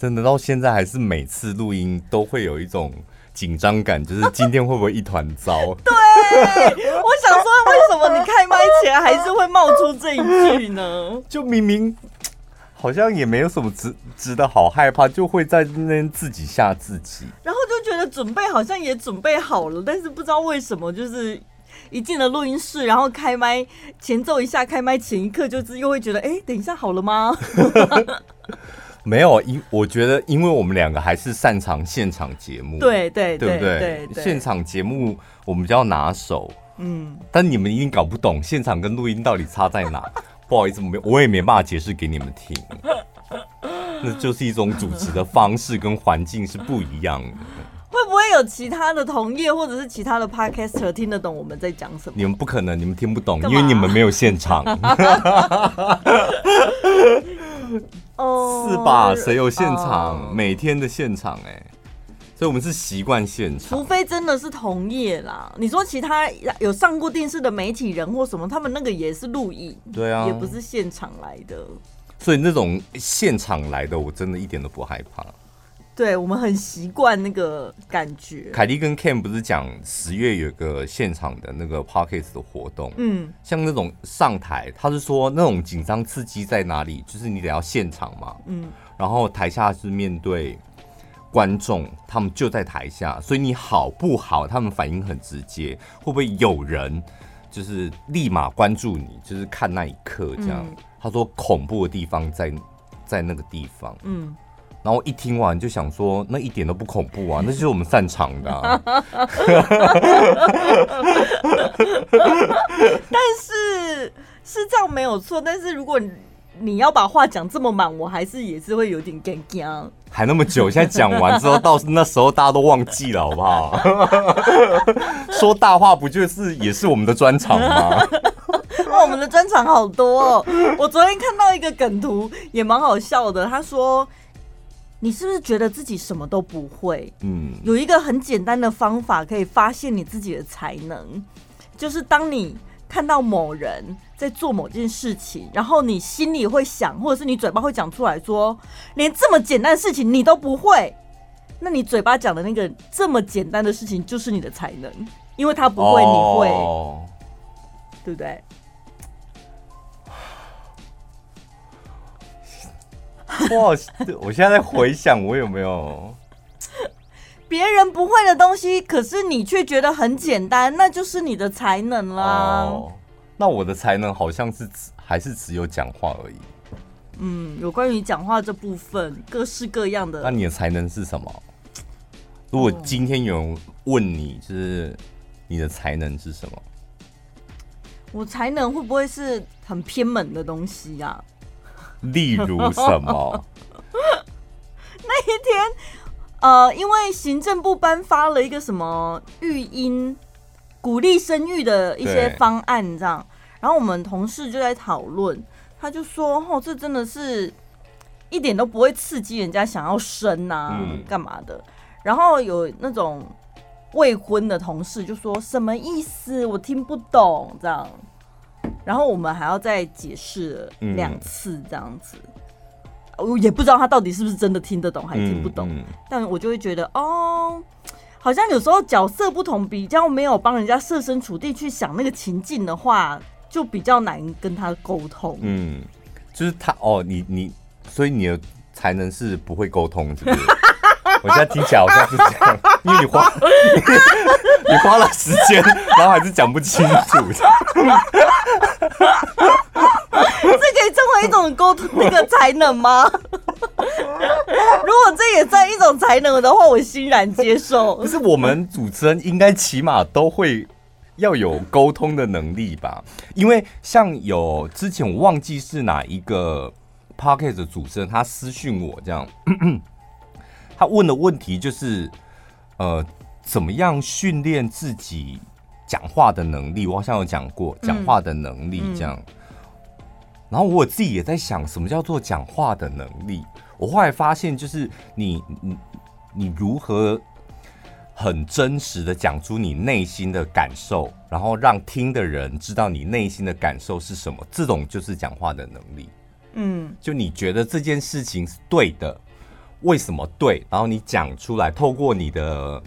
真的到现在还是每次录音都会有一种紧张感，就是今天会不会一团糟？对，我想说，为什么你开麦前还是会冒出这一句呢？就明明好像也没有什么值值得好害怕，就会在那边自己吓自己，然后就觉得准备好像也准备好了，但是不知道为什么就是。一进了录音室，然后开麦前奏一下，开麦前一刻就是又会觉得，哎，等一下好了吗？没有，因我觉得，因为我们两个还是擅长现场节目，对对对不对？现场节目我们比较拿手，嗯，但你们一定搞不懂现场跟录音到底差在哪。不好意思，没我也没办法解释给你们听，那就是一种主持的方式跟环境是不一样的。会不会有其他的同业或者是其他的 podcaster 听得懂我们在讲什么？你们不可能，你们听不懂，因为你们没有现场。哦，是吧？谁有现场？哦、每天的现场哎、欸，所以我们是习惯现场。除非真的是同业啦，你说其他有上过电视的媒体人或什么，他们那个也是录影，对啊，也不是现场来的。所以那种现场来的，我真的一点都不害怕。对，我们很习惯那个感觉。凯蒂跟 Ken 不是讲十月有个现场的那个 Parkes 的活动，嗯，像那种上台，他是说那种紧张刺激在哪里？就是你得要现场嘛，嗯，然后台下是面对观众，他们就在台下，所以你好不好？他们反应很直接，会不会有人就是立马关注你？就是看那一刻这样。嗯，他说恐怖的地方在在那个地方，嗯。然后一听完就想说，那一点都不恐怖啊，那就是我们擅长的啊。但是是这样没有错，但是如果你要把话讲这么满，我还是也是会有点尴尬。还那么久，现在讲完之后，到那时候大家都忘记了，好不好？说大话不就是也是我们的专长吗？哇，我们的专长好多哦！我昨天看到一个梗图，也蛮好笑的。他说。你是不是觉得自己什么都不会？嗯，有一个很简单的方法可以发现你自己的才能，就是当你看到某人在做某件事情，然后你心里会想，或者是你嘴巴会讲出来说，连这么简单的事情你都不会，那你嘴巴讲的那个这么简单的事情就是你的才能，因为他不会，你会，哦，对不对？哇！我现在在回想，我有没有别人不会的东西，可是你却觉得很简单，那就是你的才能啦。哦，那我的才能好像是只还是只有讲话而已。嗯，有关于讲话这部分，各式各样的。那你的才能是什么？如果今天有人问你，就是你的才能是什么？我才能会不会是很偏门的东西呀？例如什么？那一天，呃，因为行政部颁发了一个什么育婴鼓励生育的一些方案，这样，然后我们同事就在讨论，他就说：“哦，这真的是一点都不会刺激人家想要生啊，干嘛的？”然后有那种未婚的同事就说：“什么意思？我听不懂。”这样。然后我们还要再解释两次这样子，我也不知道他到底是不是真的听得懂还听不懂，但我就会觉得哦，好像有时候角色不同，比较没有帮人家设身处地去想那个情境的话，就比较难跟他沟通。嗯，就是他哦，你你，所以你的才能是不会沟通，是不是？我现在听起来好像是这样，因为你花你，你花了时间，然后还是讲不清楚。这可以称为一种沟通那个才能吗？如果这也算一种才能的话，我欣然接受。不是我们主持人应该起码都会要有沟通的能力吧？因为像有之前我忘记是哪一个 podcast 的主持人，他私讯我这样。他问的问题就是，呃，怎么样训练自己讲话的能力？我好像有讲过讲话的能力这样。嗯嗯、然后我自己也在想，什么叫做讲话的能力？我后来发现，就是你你你如何很真实的讲出你内心的感受，然后让听的人知道你内心的感受是什么，这种就是讲话的能力。嗯，就你觉得这件事情是对的。为什么对，然后你讲出来，透过你的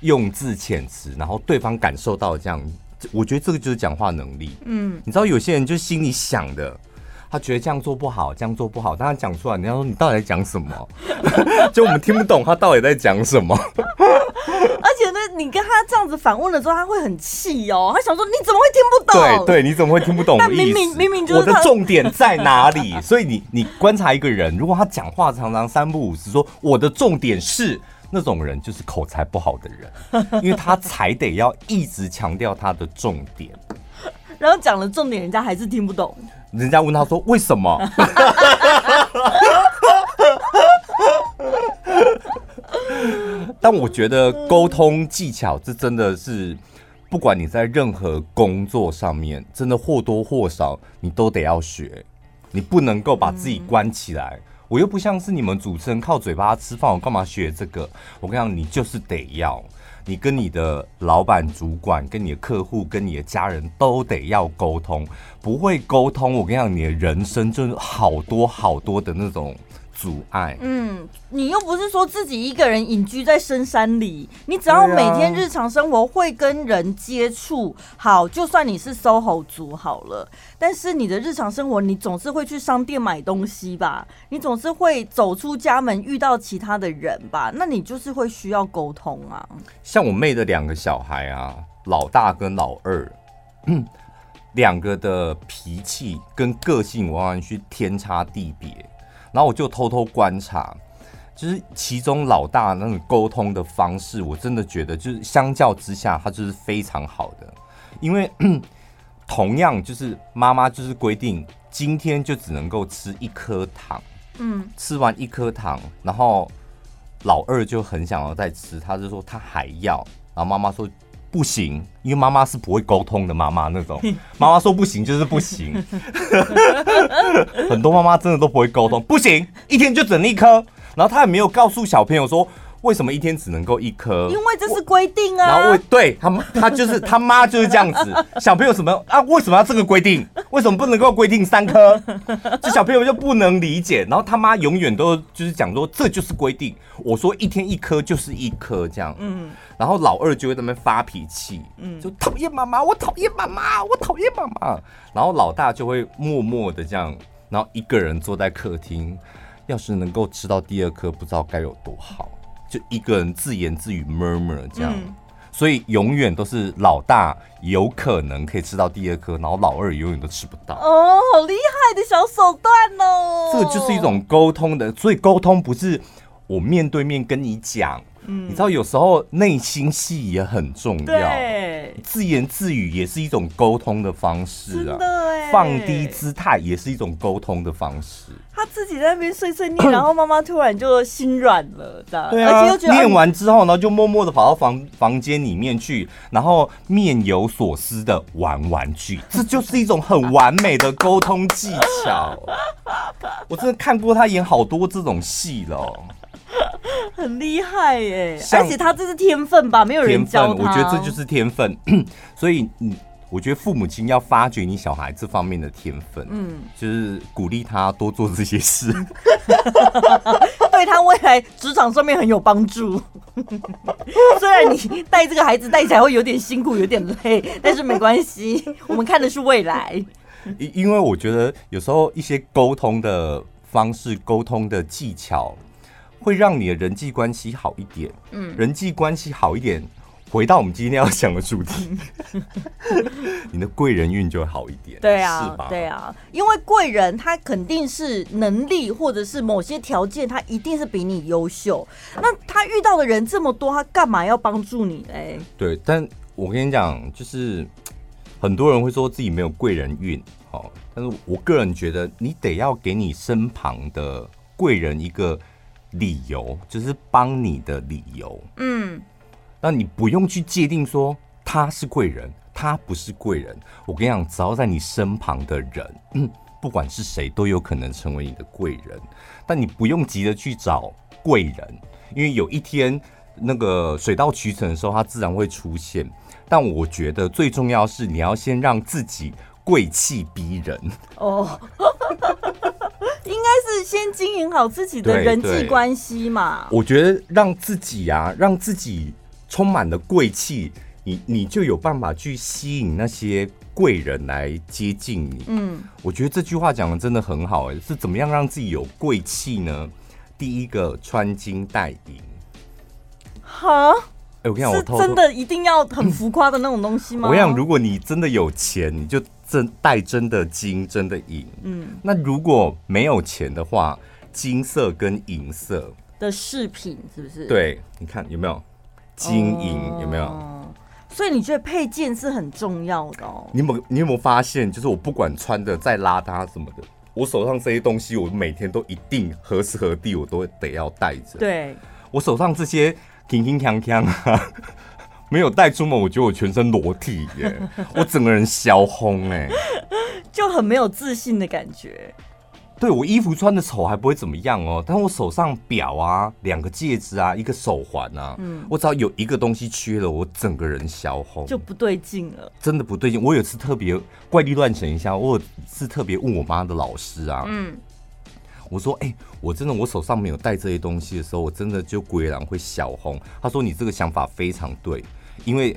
用字遣词，然后对方感受到这样，我觉得这个就是讲话能力。嗯，你知道有些人就心里想的。他觉得这样做不好，这样做不好，但他讲出来，人家说你到底在讲什么？就我们听不懂他到底在讲什么。而且呢，你跟他这样子反问了之后，他会很气哦。他想说你怎么会听不懂？对对，你怎么会听不懂？但明明明明就是我的重点在哪里？所以你你观察一个人，如果他讲话常常三不五时说我的重点是那种人，就是口才不好的人，因为他才得要一直强调他的重点。然后讲了重点，人家还是听不懂。人家问他说：“为什么？” 但我觉得沟通技巧，这真的是不管你在任何工作上面，真的或多或少你都得要学。你不能够把自己关起来。我又不像是你们主持人靠嘴巴吃饭，我干嘛学这个？我跟你讲，你就是得要。你跟你的老板、主管、跟你的客户、跟你的家人都得要沟通，不会沟通，我跟你讲，你的人生就是好多好多的那种。阻碍。嗯，你又不是说自己一个人隐居在深山里，你只要每天日常生活会跟人接触，好，就算你是 SOHO 族好了，但是你的日常生活，你总是会去商店买东西吧，你总是会走出家门遇到其他的人吧，那你就是会需要沟通啊。像我妹的两个小孩啊，老大跟老二，嗯，两个的脾气跟个性完全是天差地别。然后我就偷偷观察，就是其中老大那种沟通的方式，我真的觉得就是相较之下，他就是非常好的。因为 同样就是妈妈就是规定今天就只能够吃一颗糖，嗯，吃完一颗糖，然后老二就很想要再吃，他就说他还要，然后妈妈说。不行，因为妈妈是不会沟通的妈妈那种，妈妈说不行就是不行。很多妈妈真的都不会沟通，不行，一天就整一颗，然后她也没有告诉小朋友说。为什么一天只能够一颗？因为这是规定啊。然后为对他妈，他就是他妈就是这样子。小朋友什么啊？为什么要这个规定？为什么不能够规定三颗？这小朋友就不能理解。然后他妈永远都就是讲说，这就是规定。我说一天一颗就是一颗这样。嗯。然后老二就会在那边发脾气，嗯，就讨厌妈妈，我讨厌妈妈，我讨厌妈妈。然后老大就会默默的这样，然后一个人坐在客厅，要是能够吃到第二颗，不知道该有多好。就一个人自言自语 murmur 这样，嗯、所以永远都是老大有可能可以吃到第二颗，然后老二永远都吃不到。哦，好厉害的小手段哦！这个就是一种沟通的，所以沟通不是我面对面跟你讲。嗯，你知道有时候内心戏也很重要，对，自言自语也是一种沟通的方式啊，放低姿态也是一种沟通的方式。他自己在那边碎碎念，然后妈妈突然就心软了，这样，对啊，而且又觉得念完之后呢，就默默的跑到房房间里面去，然后面有所思的玩玩具，这就是一种很完美的沟通技巧。我真的看过他演好多这种戏了。很厉害耶，而且他这是天分吧？没有人教他，我觉得这就是天分。所以，嗯，我觉得父母亲要发掘你小孩这方面的天分，嗯，就是鼓励他多做这些事，对他未来职场上面很有帮助。虽然你带这个孩子带起来会有点辛苦，有点累，但是没关系，我们看的是未来。因因为我觉得有时候一些沟通的方式、沟通的技巧。会让你的人际关系好一点，嗯，人际关系好一点，回到我们今天要讲的主题，你的贵人运就会好一点，对啊，是吧？对啊，因为贵人他肯定是能力或者是某些条件，他一定是比你优秀。那他遇到的人这么多，他干嘛要帮助你嘞？对，但我跟你讲，就是很多人会说自己没有贵人运，好，但是我个人觉得，你得要给你身旁的贵人一个。理由就是帮你的理由，嗯，那你不用去界定说他是贵人，他不是贵人。我跟你讲，只要在你身旁的人，嗯，不管是谁，都有可能成为你的贵人。但你不用急着去找贵人，因为有一天那个水到渠成的时候，他自然会出现。但我觉得最重要是你要先让自己贵气逼人哦。应该是先经营好自己的人际关系嘛。我觉得让自己啊，让自己充满了贵气，你你就有办法去吸引那些贵人来接近你。嗯，我觉得这句话讲的真的很好哎，是怎么样让自己有贵气呢？第一个穿金戴银。好。哎，我跟你讲，我偷偷真的一定要很浮夸的那种东西吗？我想，如果你真的有钱，你就真戴真的金，真的银。嗯，那如果没有钱的话，金色跟银色的饰品是不是？对，你看有没有金银？有没有？哦，所以你觉得配件是很重要的哦？你有没有你有没有发现，就是我不管穿的再邋遢什么的，我手上这些东西，我每天都一定何时何地我都得要带着。对，我手上这些。挺挺锵锵啊！没有带出门，我觉得我全身裸体耶，我整个人消红哎，就很没有自信的感觉。对，我衣服穿的丑还不会怎么样哦，但我手上表啊、两个戒指啊、一个手环啊，嗯，我只要有一个东西缺了，我整个人消红，就不对劲了。真的不对劲。我有次特别怪力乱神一下，我有次特别问我妈的老师啊，嗯。我说：“哎、欸，我真的，我手上没有带这些东西的时候，我真的就鬼然会小红。”他说：“你这个想法非常对，因为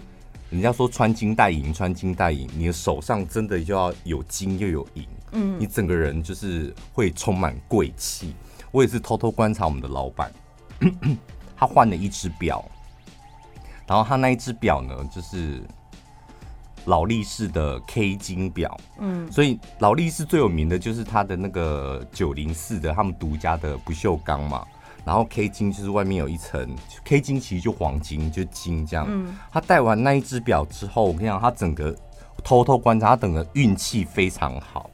人家说穿金戴银，穿金戴银，你的手上真的就要有金又有银，嗯，你整个人就是会充满贵气。”我也是偷偷观察我们的老板，他换了一只表，然后他那一只表呢，就是。劳力士的 K 金表，嗯，所以劳力士最有名的就是它的那个九零四的他们独家的不锈钢嘛，然后 K 金就是外面有一层 K 金，其实就黄金，就金这样。嗯，他戴完那一只表之后，我跟你讲，他整个偷偷观察，他整个运气非常好。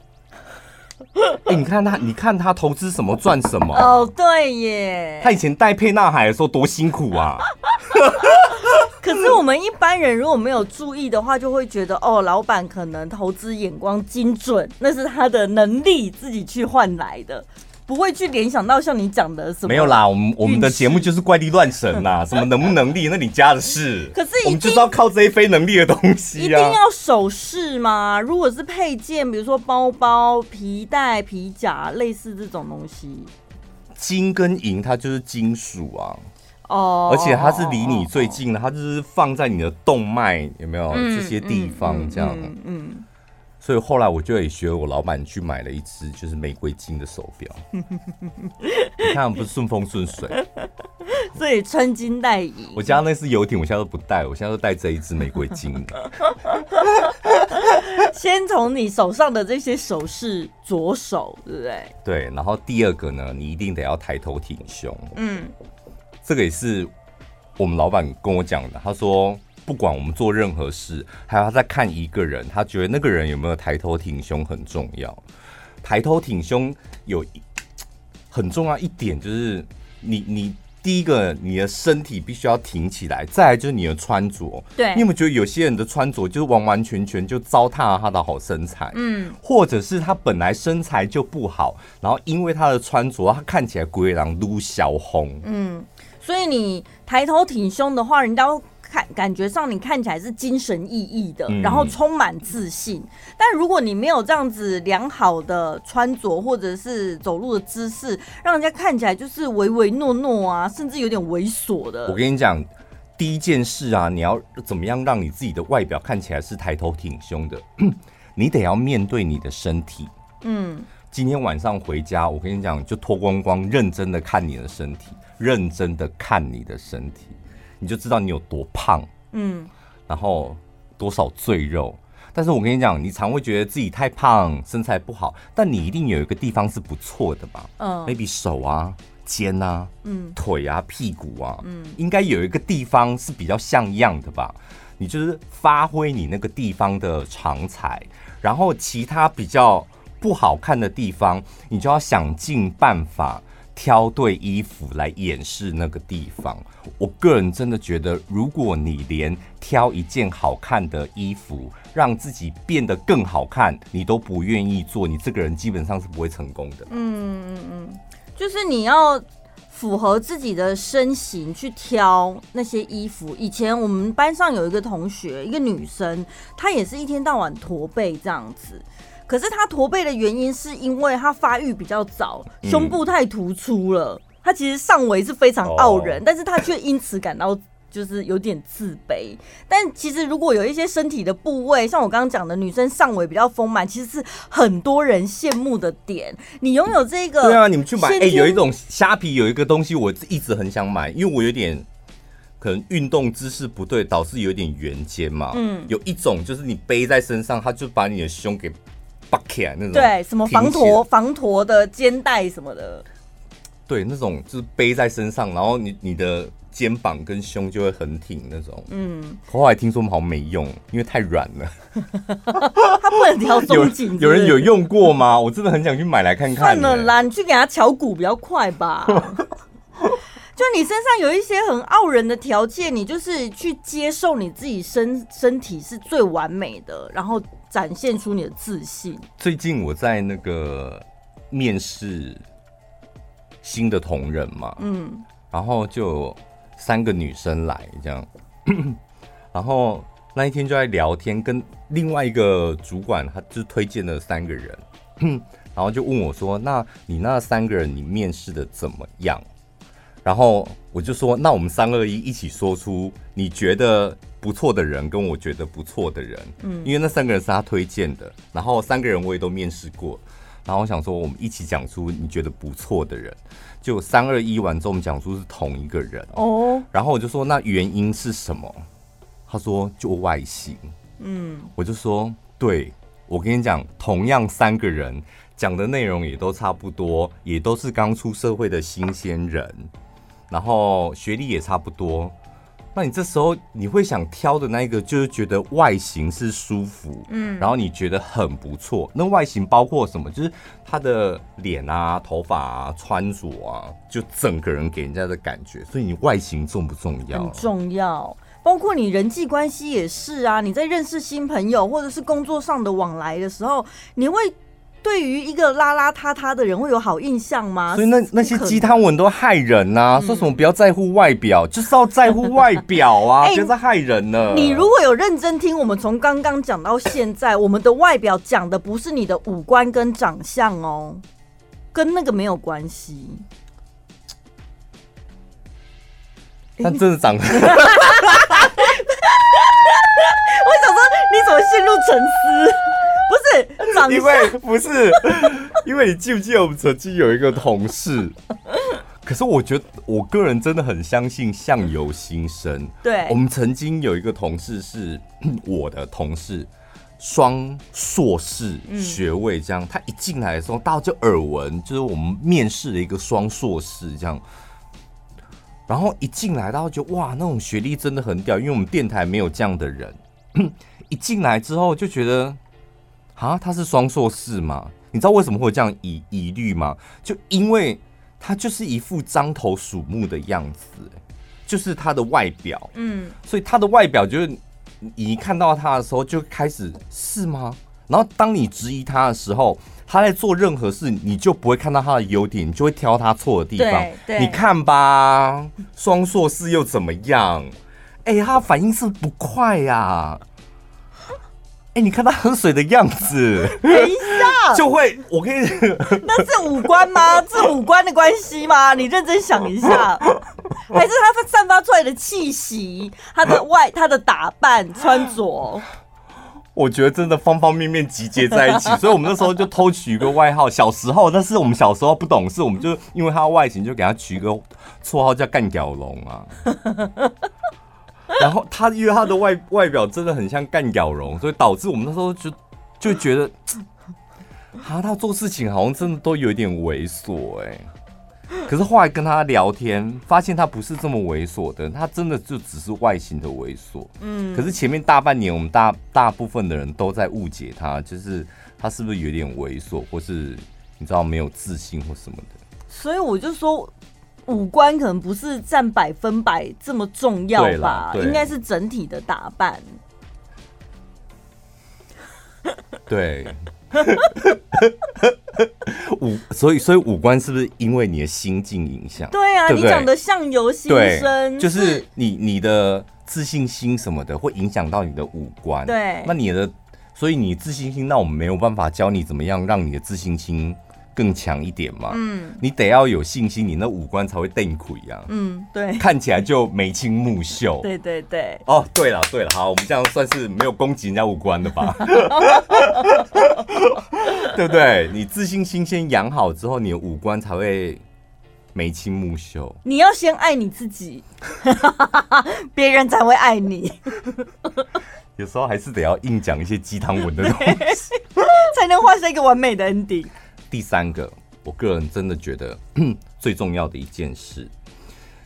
哎、欸，你看他，你看他投资什么赚什么。哦，对耶，他以前带沛纳海的时候多辛苦啊。可是我们一般人如果没有注意的话，就会觉得哦，老板可能投资眼光精准，那是他的能力自己去换来的，不会去联想到像你讲的什么。没有啦，我们我们的节目就是怪力乱神呐，什么能不能力，那你家的事。可是我们就是要靠这些非能力的东西啊。一定要首饰吗？如果是配件，比如说包包、皮带、皮夹，类似这种东西，金跟银它就是金属啊。哦，而且它是离你最近的，它就是放在你的动脉，有没有这些地方这样？嗯，所以后来我就也学我老板去买了一只就是玫瑰金的手表。你看不是顺风顺水，所以穿金戴银。我家那是游艇，我现在都不戴，我现在都戴这一只玫瑰金的。先从你手上的这些首饰着手，对不对？对，然后第二个呢，你一定得要抬头挺胸。嗯。这个也是我们老板跟我讲的。他说，不管我们做任何事，还有他在看一个人，他觉得那个人有没有抬头挺胸很重要。抬头挺胸有很重要一点，就是你你第一个，你的身体必须要挺起来；再来就是你的穿着。对，你有没有觉得有些人的穿着就是完完全全就糟蹋了他的好身材？嗯，或者是他本来身材就不好，然后因为他的穿着，他看起来鬼狼撸小红。嗯。所以你抬头挺胸的话，人家看感觉上你看起来是精神奕奕的，然后充满自信。但如果你没有这样子良好的穿着或者是走路的姿势，让人家看起来就是唯唯诺诺啊，甚至有点猥琐的。我跟你讲，第一件事啊，你要怎么样让你自己的外表看起来是抬头挺胸的？你得要面对你的身体。嗯，今天晚上回家，我跟你讲，就脱光光，认真的看你的身体。认真的看你的身体，你就知道你有多胖，嗯，然后多少赘肉。但是我跟你讲，你常会觉得自己太胖，身材不好，但你一定有一个地方是不错的吧？嗯，maybe 手啊、肩啊、嗯、腿啊、屁股啊，嗯，应该有一个地方是比较像样的吧？你就是发挥你那个地方的长才，然后其他比较不好看的地方，你就要想尽办法。挑对衣服来掩饰那个地方，我个人真的觉得，如果你连挑一件好看的衣服，让自己变得更好看，你都不愿意做，你这个人基本上是不会成功的。嗯嗯嗯，就是你要符合自己的身形去挑那些衣服。以前我们班上有一个同学，一个女生，她也是一天到晚驼背这样子。可是他驼背的原因是因为他发育比较早，胸部太突出了。嗯、他其实上围是非常傲人，哦、但是他却因此感到就是有点自卑。但其实如果有一些身体的部位，像我刚刚讲的，女生上围比较丰满，其实是很多人羡慕的点。你拥有这个，对啊，你们去买。哎、欸，有一种虾皮有一个东西，我一直很想买，因为我有点。可能运动姿势不对，导致有点圆肩嘛。嗯，有一种就是你背在身上，它就把你的胸给拔起来那种。对，什么防驼防驼的肩带什么的。对，那种就是背在身上，然后你你的肩膀跟胸就会很挺那种。嗯，后来听说好像没用，因为太软了。它不能调松紧。有人有用过吗？我真的很想去买来看看。算了啦，你去给他敲鼓比较快吧。就你身上有一些很傲人的条件，你就是去接受你自己身身体是最完美的，然后展现出你的自信。最近我在那个面试新的同仁嘛，嗯，然后就有三个女生来这样，然后那一天就在聊天，跟另外一个主管，他就推荐了三个人，然后就问我说：“那你那三个人，你面试的怎么样？”然后我就说，那我们三二一一起说出你觉得不错的人，跟我觉得不错的人，嗯，因为那三个人是他推荐的，然后三个人我也都面试过，然后我想说我们一起讲出你觉得不错的人，就三二一完之后我们讲出是同一个人。哦，然后我就说那原因是什么？他说就外形，嗯，我就说对，我跟你讲，同样三个人讲的内容也都差不多，也都是刚出社会的新鲜人。然后学历也差不多，那你这时候你会想挑的那一个，就是觉得外形是舒服，嗯，然后你觉得很不错。那外形包括什么？就是他的脸啊、头发啊、穿着啊，就整个人给人家的感觉。所以你外形重不重要？很重要，包括你人际关系也是啊。你在认识新朋友或者是工作上的往来的时候，你会。对于一个邋邋遢遢的人会有好印象吗？所以那那些鸡汤文都害人呐、啊，嗯、说什么不要在乎外表，就是要在乎外表啊，别再、欸、害人了。你如果有认真听，我们从刚刚讲到现在，我们的外表讲的不是你的五官跟长相哦，跟那个没有关系。他真的长得，我想说你怎么陷入沉思？不是，因为不是，因为你记不记得我们曾经有一个同事？可是我觉得我个人真的很相信相由心生。对，我们曾经有一个同事是我的同事，双硕士学位，这样、他一进来的时候，大家就耳闻，就是我们面试了一个双硕士这样。然后一进来，大家觉得哇，那种学历真的很屌，因为我们电台没有这样的人。一进来之后就觉得。啊，他是双硕士吗？你知道为什么会有这样疑疑虑吗？就因为他就是一副獐头鼠目的样子，就是他的外表，嗯，所以他的外表就是你一看到他的时候就开始是吗？然后当你质疑他的时候，他在做任何事，你就不会看到他的优点，你就会挑他错的地方。你看吧，双硕士又怎么样？哎、欸，他的反应是不是不快呀、啊？哎、欸，你看他喝水的样子，等一下 就会，我跟你 那是五官吗？是五官的关系吗？你认真想一下，还是他散发出来的气息，他的外，他的打扮、穿着？我觉得真的方方面面集结在一起，所以我们那时候就偷取一个外号。小时候，但是我们小时候不懂事，我们就因为他的外形，就给他取一个绰号叫干屌龙啊。然后他因为他的外外表真的很像干屌龙，所以导致我们那时候就就觉得，啊，他做事情好像真的都有点猥琐哎。可是后来跟他聊天，发现他不是这么猥琐的，他真的就只是外形的猥琐。嗯。可是前面大半年，我们大大部分的人都在误解他，就是他是不是有点猥琐，或是你知道没有自信或什么的。所以我就说。五官可能不是占百分百这么重要吧，应该是整体的打扮。对，五所以所以五官是不是因为你的心境影响？对啊，对对你讲的相由心生，就是你你的自信心什么的会影响到你的五官。对，那你的所以你自信心，那我们没有办法教你怎么样让你的自信心更强一点嘛。嗯，你得要有信心，你那五官才会瞪苦一样。嗯，对，看起来就眉清目秀。对对对。哦，对了对了，好，我们这样算是没有攻击人家五官的吧？对不对？你自信心先养好之后，你的五官才会眉清目秀。你要先爱你自己，别人才会爱你。有时候还是得要硬讲一些鸡汤文的东西，才能画下一个完美的 ending。第三个，我个人真的觉得 最重要的一件事，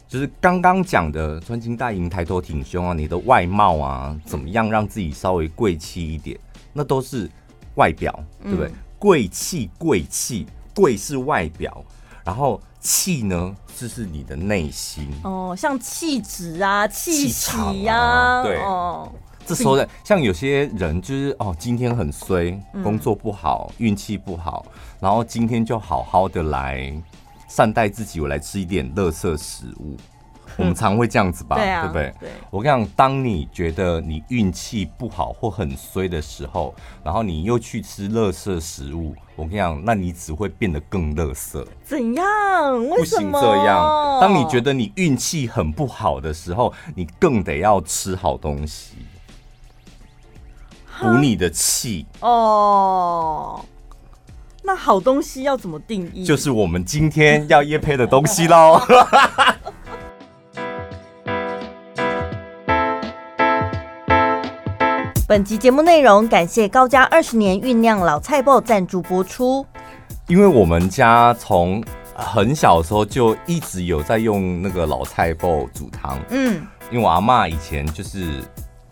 就是刚刚讲的穿金戴银、抬头挺胸啊，你的外貌啊，怎么样让自己稍微贵气一点，那都是外表，对不对？贵气、贵气，贵是外表，然后气呢，就是你的内心。哦，像气质啊，气场啊，对。哦这时候的像有些人就是哦，今天很衰，工作不好，运气不好，然后今天就好好的来善待自己，我来吃一点垃圾食物。我们常会这样子吧，对不对？对。我跟你讲，当你觉得你运气不好或很衰的时候，然后你又去吃垃圾食物，我跟你讲，那你只会变得更垃圾。怎样？为什么？不行这样。当你觉得你运气很不好的时候，你更得要吃好东西。补你的气哦，那好东西要怎么定义？就是我们今天要业配的东西喽。本集节目内容感谢高家二十年酝酿老菜脯赞助播出。因为我们家从很小的时候就一直有在用那个老菜脯煮汤。嗯，因为我阿妈以前就是。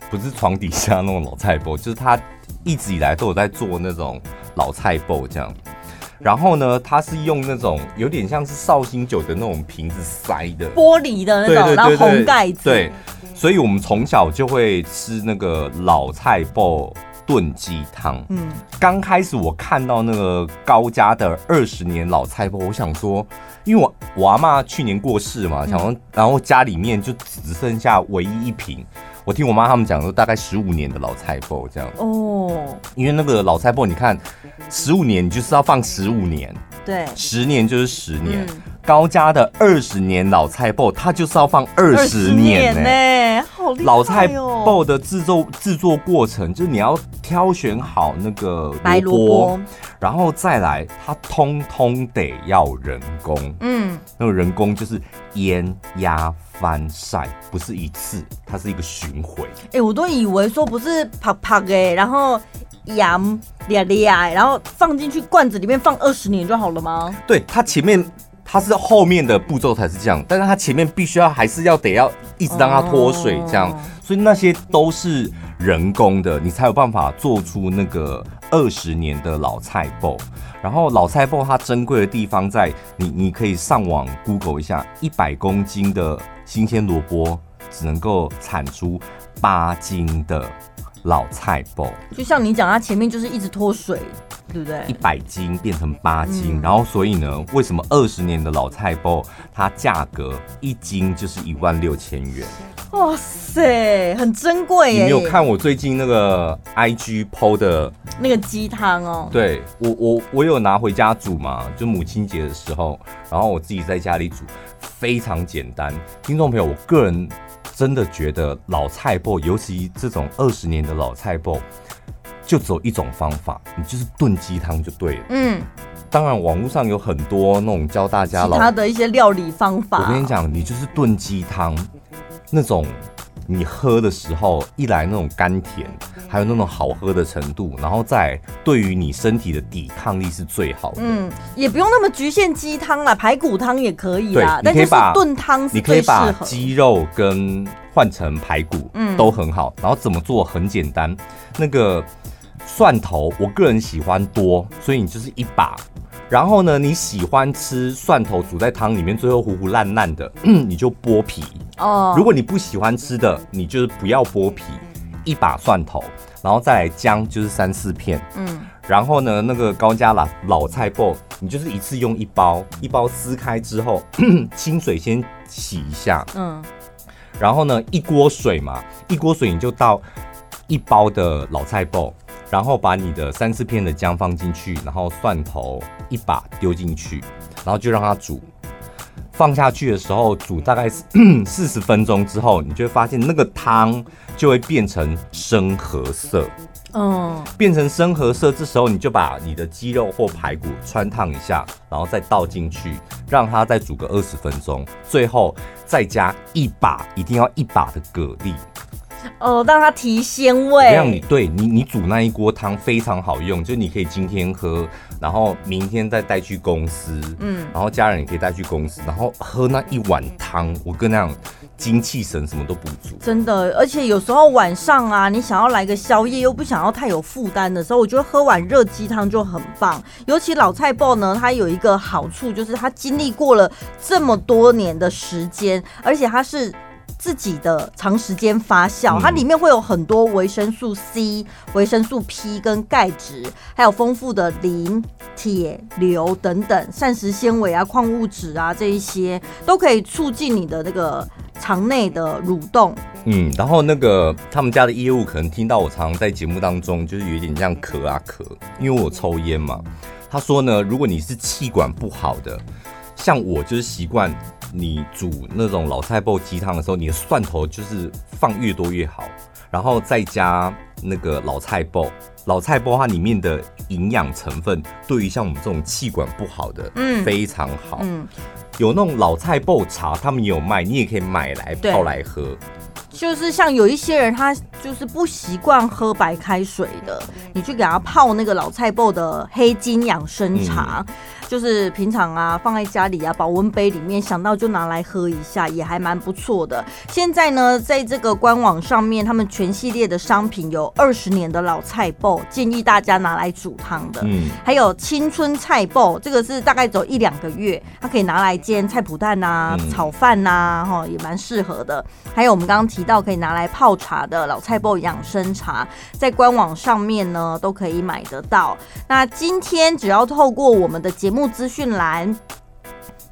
不是床底下那种老菜包，就是他一直以来都有在做那种老菜包这样。然后呢，他是用那种有点像是绍兴酒的那种瓶子塞的，玻璃的那种，然后红盖子。对，所以我们从小就会吃那个老菜包炖鸡汤。嗯，刚开始我看到那个高家的二十年老菜包，我想说，因为我我阿嬷去年过世嘛，想说，然后家里面就只剩下唯一一瓶。我听我妈他们讲说，大概十五年的老菜脯这样。哦，因为那个老菜脯，你看十五年，你就是要放十五年，对，十年就是十年。高家的二十年老菜脯，它就是要放二十年呢，好厉害哦！老菜脯的制作制作过程，就是你要挑选好那个白萝卜，然后再来，它通通得要人工，嗯，那个人工就是腌压。翻晒不是一次，它是一个巡回。哎、欸，我都以为说不是啪啪哎，然后盐咧咧，然后放进去罐子里面放二十年就好了吗？对，它前面它是后面的步骤才是这样，但是它前面必须要还是要得要一直让它脱水这样，哦、所以那些都是人工的，你才有办法做出那个二十年的老菜脯。然后老菜脯它珍贵的地方在你，你可以上网 Google 一下，一百公斤的新鲜萝卜只能够产出八斤的。老菜脯。就像你讲，它前面就是一直脱水，对不对？一百斤变成八斤，嗯、然后所以呢，为什么二十年的老菜脯它价格一斤就是一万六千元？哇塞，很珍贵耶！你有看我最近那个 IG PO 的那个鸡汤哦？对，我我我有拿回家煮嘛，就母亲节的时候，然后我自己在家里煮，非常简单。听众朋友，我个人真的觉得老菜脯，尤其这种二十年的老菜脯，就只有一种方法，你就是炖鸡汤就对了。嗯，当然网络上有很多那种教大家老他的一些料理方法。我跟你讲，你就是炖鸡汤。那种你喝的时候，一来那种甘甜，还有那种好喝的程度，然后再对于你身体的抵抗力是最好的。嗯，也不用那么局限鸡汤啦，排骨汤也可以啦。对，你可以把炖汤，你可以把鸡肉跟换成排骨，嗯，都很好。然后怎么做很简单，那个蒜头，我个人喜欢多，所以你就是一把。然后呢，你喜欢吃蒜头煮在汤里面，最后糊糊烂烂的，你就剥皮哦。如果你不喜欢吃的，你就是不要剥皮，一把蒜头，然后再来姜，就是三四片，嗯。然后呢，那个高加老老菜脯，你就是一次用一包，一包撕开之后，清水先洗一下，嗯。然后呢，一锅水嘛，一锅水你就倒一包的老菜脯。然后把你的三四片的姜放进去，然后蒜头一把丢进去，然后就让它煮。放下去的时候，煮大概 四十分钟之后，你就会发现那个汤就会变成深褐色。嗯，变成深褐色，这时候你就把你的鸡肉或排骨穿烫一下，然后再倒进去，让它再煮个二十分钟，最后再加一把，一定要一把的蛤蜊。哦，让它提鲜味。这样你对你你煮那一锅汤非常好用，就你可以今天喝，然后明天再带去公司，嗯，然后家人也可以带去公司，然后喝那一碗汤，我跟那样精气神什么都补足。真的，而且有时候晚上啊，你想要来个宵夜，又不想要太有负担的时候，我觉得喝碗热鸡汤就很棒。尤其老菜脯呢，它有一个好处，就是它经历过了这么多年的时间，而且它是。自己的长时间发酵，它里面会有很多维生素 C、维生素 P 跟钙质，还有丰富的磷、铁、硫等等膳食纤维啊、矿物质啊，这一些都可以促进你的那个肠内的蠕动。嗯，然后那个他们家的业务可能听到我常常在节目当中就是有点这样咳啊咳，因为我抽烟嘛。他说呢，如果你是气管不好的，像我就是习惯。你煮那种老菜煲鸡汤的时候，你的蒜头就是放越多越好，然后再加那个老菜脯。老菜包它里面的营养成分，对于像我们这种气管不好的，嗯，非常好。嗯，有那种老菜煲茶，他们也有卖，你也可以买来泡来喝。就是像有一些人，他就是不习惯喝白开水的，你去给他泡那个老菜脯的黑金养生茶。嗯就是平常啊，放在家里啊，保温杯里面，想到就拿来喝一下，也还蛮不错的。现在呢，在这个官网上面，他们全系列的商品有二十年的老菜脯，建议大家拿来煮汤的。嗯，还有青春菜脯，这个是大概走一两个月，它可以拿来煎菜脯蛋呐、炒饭呐，哈，也蛮适合的。还有我们刚刚提到可以拿来泡茶的老菜包养生茶，在官网上面呢都可以买得到。那今天只要透过我们的节目。资讯栏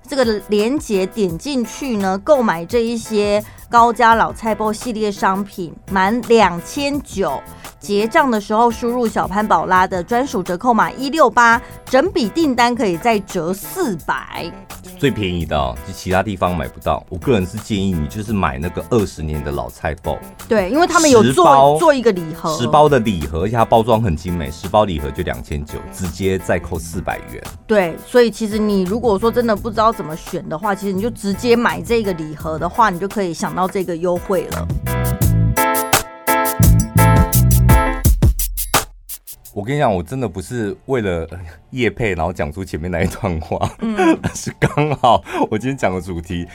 这个连接点进去呢，购买这一些高家老菜包系列商品，满两千九。结账的时候输入小潘宝拉的专属折扣码一六八，整笔订单可以再折四百，最便宜的哦，就其他地方买不到。我个人是建议你就是买那个二十年的老菜包，对，因为他们有做做一个礼盒，十包的礼盒，而且它包装很精美，十包礼盒就两千九，直接再扣四百元。对，所以其实你如果说真的不知道怎么选的话，其实你就直接买这个礼盒的话，你就可以想到这个优惠了。我跟你讲，我真的不是为了 叶配，然后讲出前面那一段话，嗯，是刚好我今天讲的主题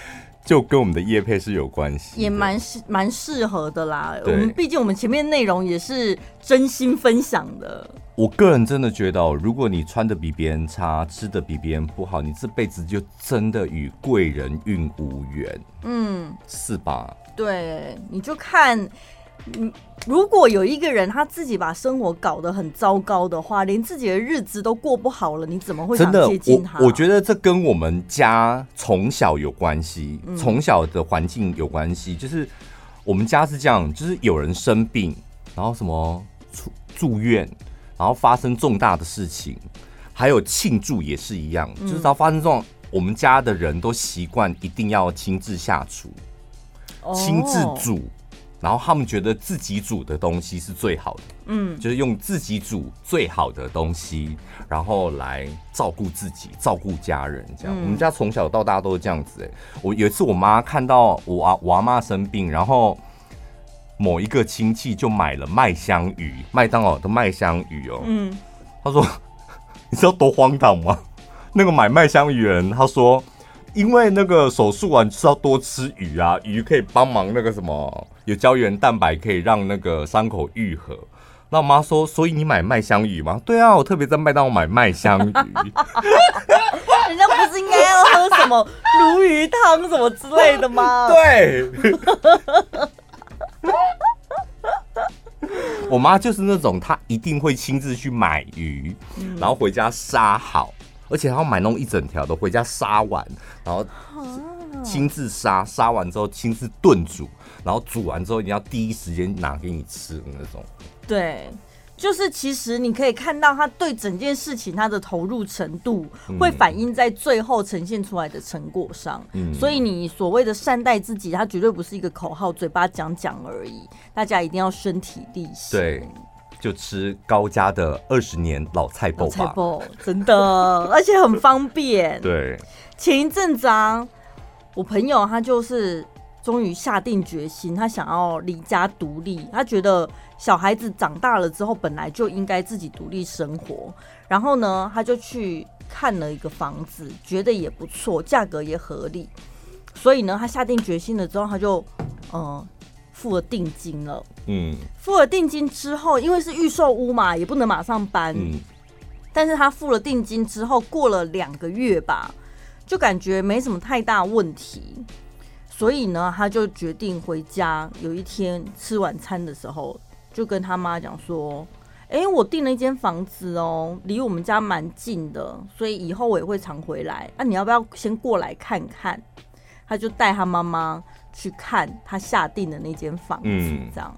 就跟我们的叶配是有关系，也蛮适蛮适合的啦。我们毕竟我们前面内容也是真心分享的。我个人真的觉得，如果你穿的比别人差，吃的比别人不好，你这辈子就真的与贵人运无缘，嗯，是吧？对，你就看。嗯，如果有一个人他自己把生活搞得很糟糕的话，连自己的日子都过不好了，你怎么会想接近他？我觉得这跟我们家从小有关系，从小的环境有关系。就是我们家是这样，就是有人生病，然后什么住住院，然后发生重大的事情，还有庆祝也是一样，就是只要发生这种，我们家的人都习惯一定要亲自下厨，亲自煮。然后他们觉得自己煮的东西是最好的，嗯，就是用自己煮最好的东西，然后来照顾自己、照顾家人，这样。嗯、我们家从小到大都是这样子。哎，我有一次我妈看到我阿我阿妈生病，然后某一个亲戚就买了麦香鱼，麦当劳的麦香鱼哦，嗯，他说 你知道多荒唐吗？那个买麦香鱼人他说，因为那个手术完就是要多吃鱼啊，鱼可以帮忙那个什么。有胶原蛋白可以让那个伤口愈合。那我妈说，所以你买麦香鱼吗？对啊，我特别在麦当劳买麦香鱼。人家不是应该要喝什么鲈鱼汤什么之类的吗？对。我妈就是那种，她一定会亲自去买鱼，然后回家杀好，而且他要买弄一整条的回家杀完，然后亲自杀，杀完之后亲自炖煮。然后煮完之后，你要第一时间拿给你吃的那种。对，就是其实你可以看到他对整件事情他的投入程度，会反映在最后呈现出来的成果上。嗯，所以你所谓的善待自己，它绝对不是一个口号，嘴巴讲讲而已。大家一定要身体力行。对，就吃高家的二十年老菜包吧。真的，而且很方便。对，前一阵子啊，我朋友他就是。终于下定决心，他想要离家独立。他觉得小孩子长大了之后，本来就应该自己独立生活。然后呢，他就去看了一个房子，觉得也不错，价格也合理。所以呢，他下定决心了之后，他就嗯付了定金了。嗯，付了定金之后，因为是预售屋嘛，也不能马上搬。嗯，但是他付了定金之后，过了两个月吧，就感觉没什么太大问题。所以呢，他就决定回家。有一天吃晚餐的时候，就跟他妈讲说：“哎，我订了一间房子哦，离我们家蛮近的，所以以后我也会常回来。那、啊、你要不要先过来看看？”他就带他妈妈去看他下定的那间房子，这样。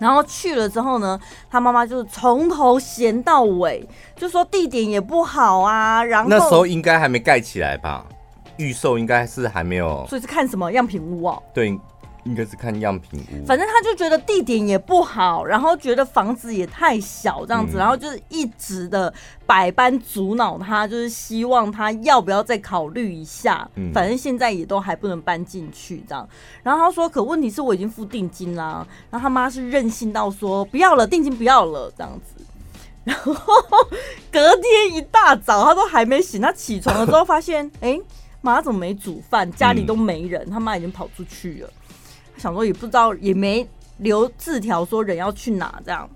然后去了之后呢，他妈妈就是从头闲到尾，就说地点也不好啊。然后那时候应该还没盖起来吧？预售应该是还没有，所以是看什么样品屋哦？对，应该是看样品屋。反正他就觉得地点也不好，然后觉得房子也太小这样子，嗯、然后就是一直的百般阻挠他，就是希望他要不要再考虑一下。嗯、反正现在也都还不能搬进去这样。然后他说：“可问题是我已经付定金啦。”然后他妈是任性到说：“不要了，定金不要了。”这样子。然后隔天一大早，他都还没醒，他起床了之后发现，哎、欸。妈怎么没煮饭？家里都没人，嗯、他妈已经跑出去了。他想说也不知道，也没留字条说人要去哪这样。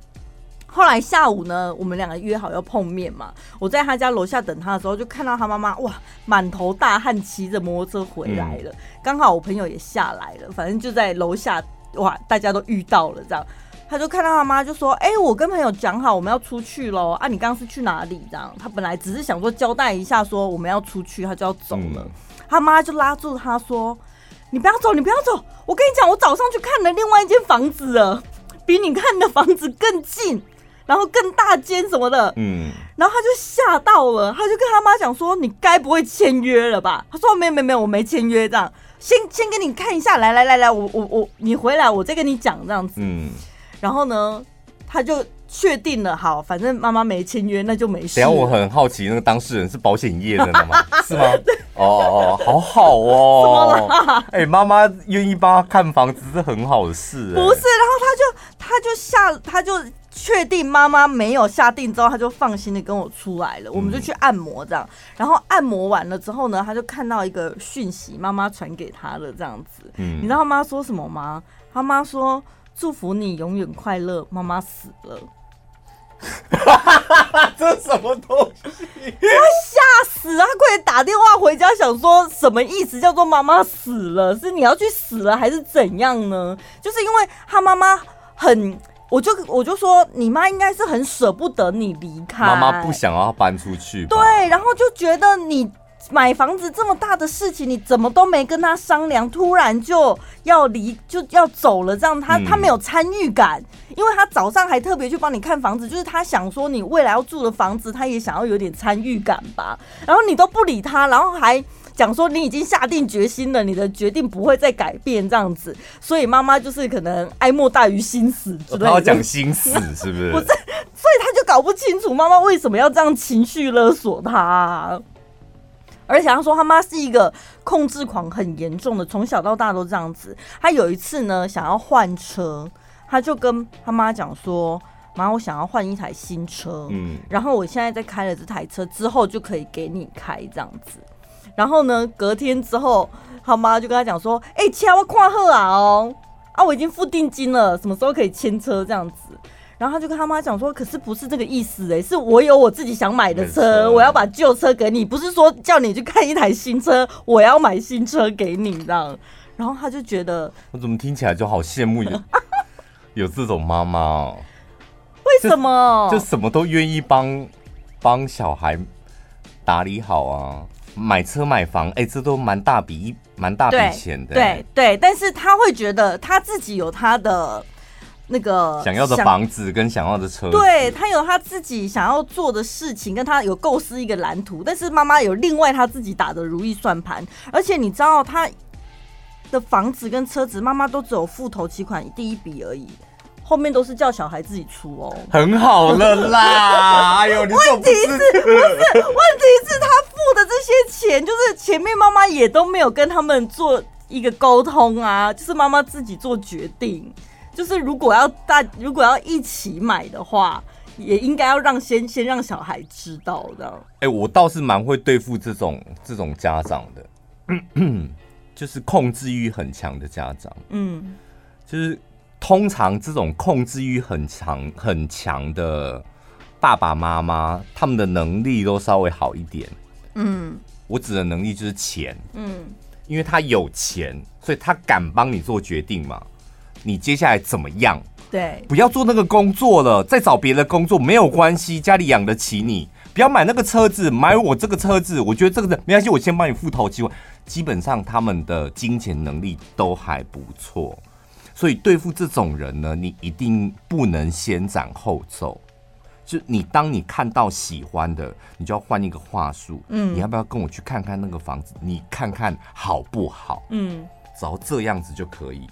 后来下午呢，我们两个约好要碰面嘛。我在他家楼下等他的时候，就看到他妈妈哇，满头大汗骑着摩托车回来了。刚、嗯、好我朋友也下来了，反正就在楼下哇，大家都遇到了这样。他就看到他妈就说：“哎、欸，我跟朋友讲好，我们要出去喽。啊，你刚刚是去哪里？这样，他本来只是想说交代一下，说我们要出去，他就要走了。嗯、他妈就拉住他说：‘你不要走，你不要走。我跟你讲，我早上去看了另外一间房子了，比你看的房子更近，然后更大间什么的。’嗯，然后他就吓到了，他就跟他妈讲说：‘你该不会签约了吧？’他说：‘没有，没有，没有，我没签约。’这样，先先给你看一下，来来来来，我我我，你回来，我再跟你讲这样子。嗯。”然后呢，他就确定了，好，反正妈妈没签约，那就没事。等下我很好奇，那个当事人是保险业的吗？是吗？哦哦，好好哦。哎、欸，妈妈愿意帮他看房子是很好的事。不是，然后他就他就下，他就确定妈妈没有下定之后，他就放心的跟我出来了。嗯、我们就去按摩这样，然后按摩完了之后呢，他就看到一个讯息，妈妈传给他的这样子。嗯，你知道他妈说什么吗？他妈说。祝福你永远快乐。妈妈死了，这什么东西？我吓死啊！快点打电话回家，想说什么意思？叫做妈妈死了，是你要去死了还是怎样呢？就是因为他妈妈很，我就我就说你妈应该是很舍不得你离开，妈妈不想要搬出去，对，然后就觉得你。买房子这么大的事情，你怎么都没跟他商量，突然就要离就要走了，这样他他没有参与感，因为他早上还特别去帮你看房子，就是他想说你未来要住的房子，他也想要有点参与感吧。然后你都不理他，然后还讲说你已经下定决心了，你的决定不会再改变这样子，所以妈妈就是可能哀莫大于心死之类的。他要讲心死是不是？不是，所以他就搞不清楚妈妈为什么要这样情绪勒索他啊。而且他说他妈是一个控制狂很严重的，从小到大都这样子。他有一次呢，想要换车，他就跟他妈讲说：“妈，我想要换一台新车，嗯，然后我现在在开了这台车之后就可以给你开这样子。”然后呢，隔天之后，他妈就跟他讲说：“哎、欸，车我看好啊哦，啊，我已经付定金了，什么时候可以签车这样子？”然后他就跟他妈讲说：“可是不是这个意思哎，是我有我自己想买的车，我要把旧车给你，不是说叫你去看一台新车，我要买新车给你这样。”然后他就觉得，我怎么听起来就好羡慕有 有这种妈妈哦？为什么？就，就什么都愿意帮帮小孩打理好啊，买车买房，哎，这都蛮大笔蛮大笔钱的。对对，但是他会觉得他自己有他的。那个想要的房子跟想要的车，对，他有他自己想要做的事情，跟他有构思一个蓝图，但是妈妈有另外他自己打的如意算盘，而且你知道他的房子跟车子，妈妈都只有付头期款第一笔而已，后面都是叫小孩自己出哦，很好了啦，哎呦，问题是不是？问题是他付的这些钱，就是前面妈妈也都没有跟他们做一个沟通啊，就是妈妈自己做决定。就是如果要大，如果要一起买的话，也应该要让先先让小孩知道的。哎、欸，我倒是蛮会对付这种这种家长的，就是控制欲很强的家长。嗯，就是通常这种控制欲很强很强的爸爸妈妈，他们的能力都稍微好一点。嗯，我指的能力就是钱。嗯，因为他有钱，所以他敢帮你做决定嘛。你接下来怎么样？对，不要做那个工作了，再找别的工作没有关系，家里养得起你。不要买那个车子，买我这个车子，我觉得这个没关系，我先帮你付头期款。基本上他们的金钱能力都还不错，所以对付这种人呢，你一定不能先斩后奏。就你当你看到喜欢的，你就要换一个话术。嗯，你要不要跟我去看看那个房子？你看看好不好？嗯，只要这样子就可以。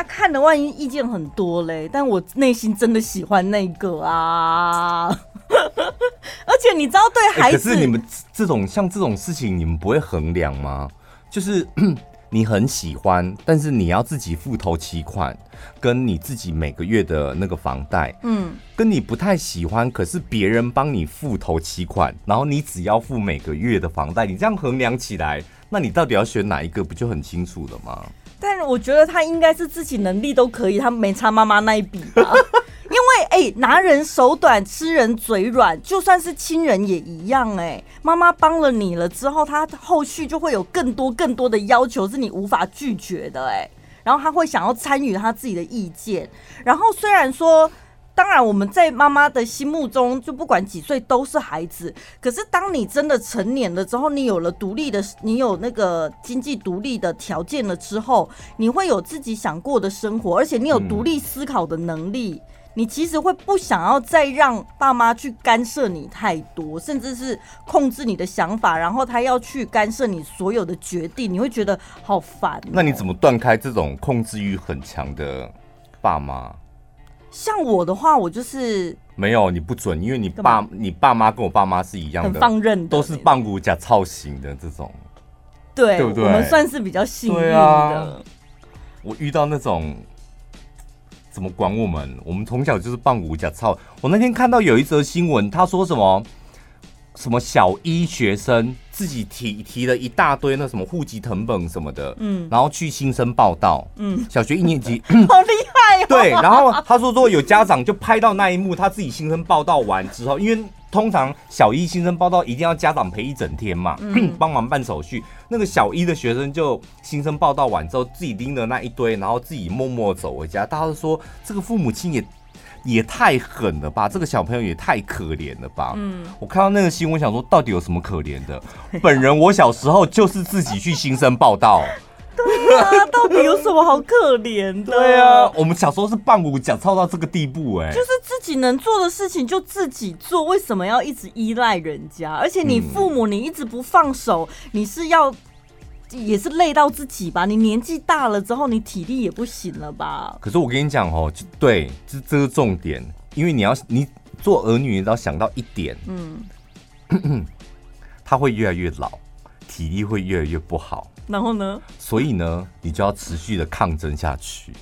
啊，看的万一意见很多嘞，但我内心真的喜欢那个啊，而且你知道，对孩子，欸，可是你们这种像这种事情，你们不会衡量吗？就是 你很喜欢，但是你要自己付头期款，跟你自己每个月的那个房贷，嗯，跟你不太喜欢，可是别人帮你付头期款，然后你只要付每个月的房贷，你这样衡量起来，那你到底要选哪一个，不就很清楚了吗？但是我觉得他应该是自己能力都可以，他没差妈妈那一笔吧？因为哎、欸，拿人手短，吃人嘴软，就算是亲人也一样哎、欸。妈妈帮了你了之后，他后续就会有更多更多的要求是你无法拒绝的哎、欸。然后他会想要参与他自己的意见。然后虽然说。当然，我们在妈妈的心目中，就不管几岁都是孩子。可是，当你真的成年了之后，你有了独立的，你有那个经济独立的条件了之后，你会有自己想过的生活，而且你有独立思考的能力。你其实会不想要再让爸妈去干涉你太多，甚至是控制你的想法，然后他要去干涉你所有的决定，你会觉得好烦、那你怎么断开这种控制欲很强的爸妈？像我的话，我就是没有，你不准，因为你爸你爸妈跟我爸妈是一样的，很放任的，都是棒骨甲操型的这种，对，对不对？我们算是比较幸运的。啊、我遇到那种怎么管我们？我们从小就是棒骨甲操。我那天看到有一则新闻，他说什么？什么小一学生自己提提了一大堆那什么户籍成本什么的，嗯，然后去新生报道，嗯，小学一年级，好厉害哦。对，然后他说如果有家长就拍到那一幕，他自己新生报道完之后，因为通常小一新生报道一定要家长陪一整天嘛，嗯，帮忙办手续。那个小一的学生就新生报道完之后，自己拎了那一堆，然后自己默默走回家。大家都说这个父母亲也。也太狠了吧！这个小朋友也太可怜了吧！嗯，我看到那个新闻，想说到底有什么可怜的？本人我小时候就是自己去新生报道。对啊，到底有什么好可怜的？对啊，我们小时候是棒骨讲操到这个地步哎、欸，就是自己能做的事情就自己做，为什么要一直依赖人家？而且你父母你一直不放手，你是要。也是累到自己吧？你年纪大了之后，你体力也不行了吧？可是我跟你讲哦，对，这这是重点，因为你要你做儿女，你要想到一点，嗯，他会越来越老，体力会越来越不好。然后呢？所以呢，你就要持续的抗争下去。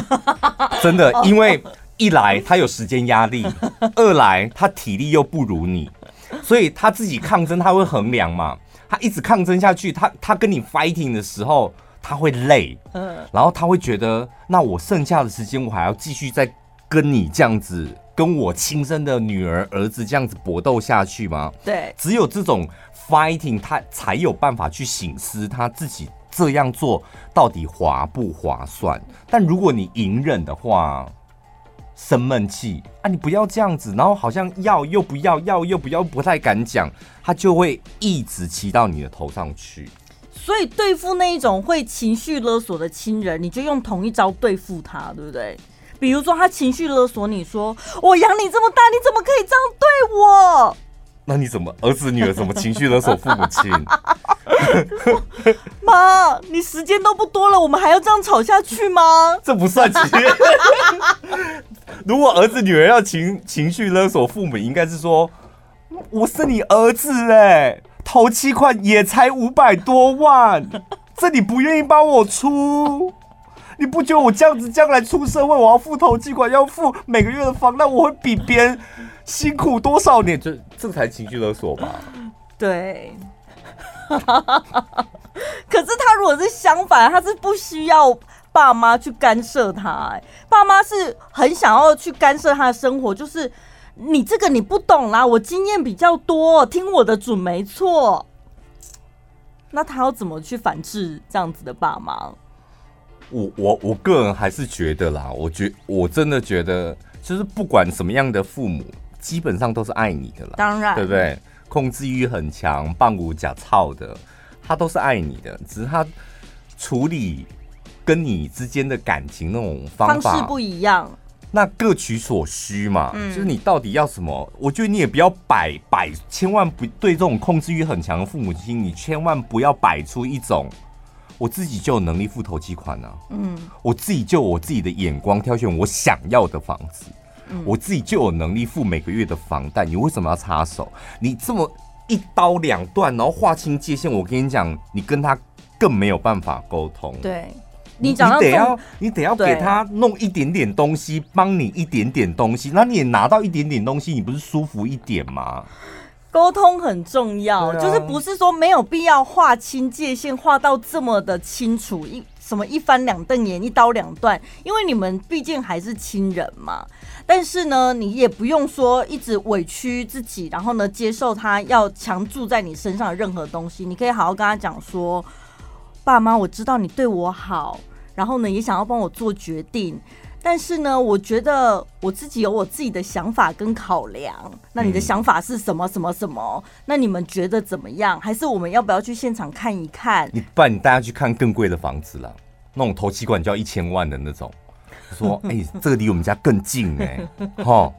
真的，因为一来他有时间压力，二来他体力又不如你，所以他自己抗争，他会衡量嘛。他一直抗争下去，他他跟你 fighting 的时候，他会累，嗯，然后他会觉得，那我剩下的时间，我还要继续再跟你这样子，跟我亲生的女儿儿子这样子搏斗下去吗？对，只有这种 fighting，他才有办法去省思他自己这样做到底划不划算。但如果你隐忍的话，生闷气啊！你不要这样子，然后好像要又不要，要又不要，不太敢讲，他就会一直骑到你的头上去。所以对付那一种会情绪勒索的亲人，你就用同一招对付他，对不对？比如说他情绪勒索你说：“我养你这么大，你怎么可以这样对我？”那你怎么儿子女儿怎么情绪勒索父母亲？妈，你时间都不多了，我们还要这样吵下去吗？这不算情。如果儿子女儿要情情绪勒索父母，应该是说：“我是你儿子哎，头期款也才五百多万，这你不愿意帮我出？你不觉得我这样子将来出社会，我要付头期款，要付每个月的房贷，我会比别人？”辛苦多少年，这这才情绪勒索吧？对。可是他如果是相反，他是不需要爸妈去干涉他，欸，爸妈是很想要去干涉他的生活。就是你这个你不懂啦，我经验比较多，听我的准没错。那他要怎么去反制这样子的爸妈？我我我个人还是觉得啦，我觉我真的觉得，就是不管什么样的父母。基本上都是爱你的啦，当然，对不对？控制欲很强，棒骨假操的，他都是爱你的，只是他处理跟你之间的感情那种方法方式不一样，那各取所需嘛。嗯，就是你到底要什么？我觉得你也不要摆摆，千万不对这种控制欲很强的父母亲，你千万不要摆出一种我自己就有能力付头期款呢。嗯，我自己就有我自己的眼光挑选我想要的房子。我自己就有能力付每个月的房贷，你为什么要插手？你这么一刀两断，然后划清界限，我跟你讲，你跟他更没有办法沟通。对，你你得要你得要给他弄一点点东西，帮你一点点东西，那你也拿到一点点东西，你不是舒服一点吗？沟通很重要，就是不是说没有必要划清界限，划到这么的清楚，一什么一翻两瞪眼，一刀两断，因为你们毕竟还是亲人嘛。但是呢，你也不用说一直委屈自己，然后呢，接受他要强住在你身上的任何东西。你可以好好跟他讲说：“爸妈，我知道你对我好，然后呢，也想要帮我做决定。但是呢，我觉得我自己有我自己的想法跟考量。那你的想法是什么？什么什么？那你们觉得怎么样？还是我们要不要去现场看一看？你不然你带他去看更贵的房子了，那种头期管就要一千万的那种。”说，哎、欸，这个离我们家更近哎、欸，哈，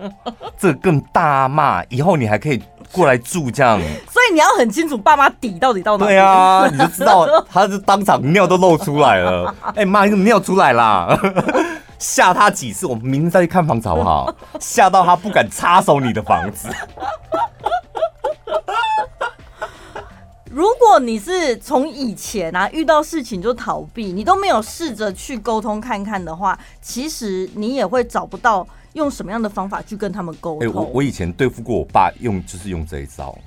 这个更大嘛，以后你还可以过来住这样。所以你要很清楚爸妈底到底到哪里。对啊，你就知道 他是当场尿都漏出来了。哎、欸、妈，你怎么尿出来啦？吓他几次，我们明天再去看房子好不好？吓到他不敢插手你的房子。如果你是从以前啊遇到事情就逃避，你都没有试着去沟通看看的话，其实你也会找不到用什么样的方法去跟他们沟通。哎、欸，我我以前对付过我爸，用就是用这一招，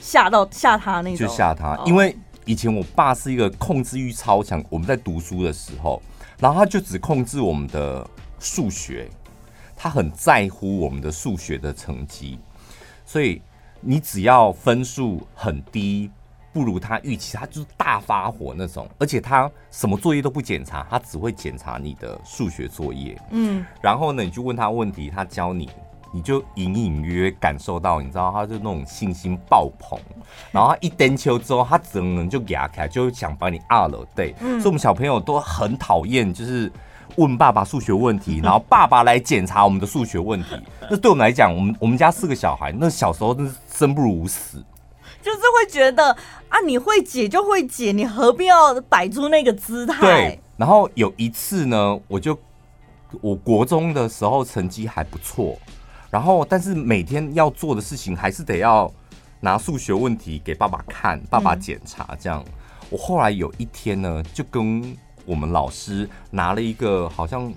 吓到吓他那种，就吓他。因为以前我爸是一个控制欲超强，我们在读书的时候，然后他就只控制我们的数学，他很在乎我们的数学的成绩，所以你只要分数很低。不如他预期，他就是大发火那种，而且他什么作业都不检查，他只会检查你的数学作业。嗯，然后呢，你就问他问题，他教你，你就隐隐约约感受到，你知道，他就那种信心爆棚。然后他一登秋之后，他整个人就压开，就想把你二了。对，嗯，所以我们小朋友都很讨厌，就是问爸爸数学问题，然后爸爸来检查我们的数学问题。那对我们来讲，我们我们家四个小孩，那小时候真是生不如死。就是会觉得啊，你会解就会解，你何必要摆出那个姿态？对。然后有一次呢，我就我国中的时候成绩还不错，然后但是每天要做的事情还是得要拿数学问题给爸爸看，爸爸检查这样。我后来有一天呢，就跟我们老师拿了一个好像。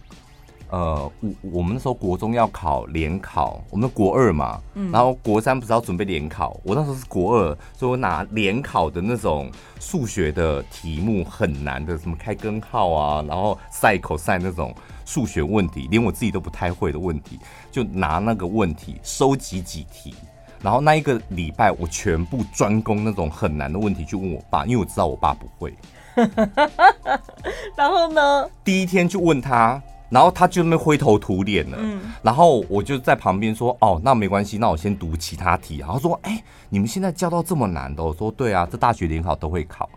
呃，我我们那时候国中要考联考，我们的国二嘛，嗯，然后国三不是要准备联考，我那时候是国二，所以我拿联考的那种数学的题目很难的，什么开根号啊，然后赛口赛、那种数学问题，连我自己都不太会的问题，就拿那个问题收集几题，然后那一个礼拜我全部专攻那种很难的问题去问我爸，因为我知道我爸不会。然后呢？第一天就问他。然后他就那么灰头土脸了，嗯，然后我就在旁边说，哦，那没关系，那我先读其他题。然后说，哎，你们现在教到这么难的？我说，对啊，这大学联考都会考。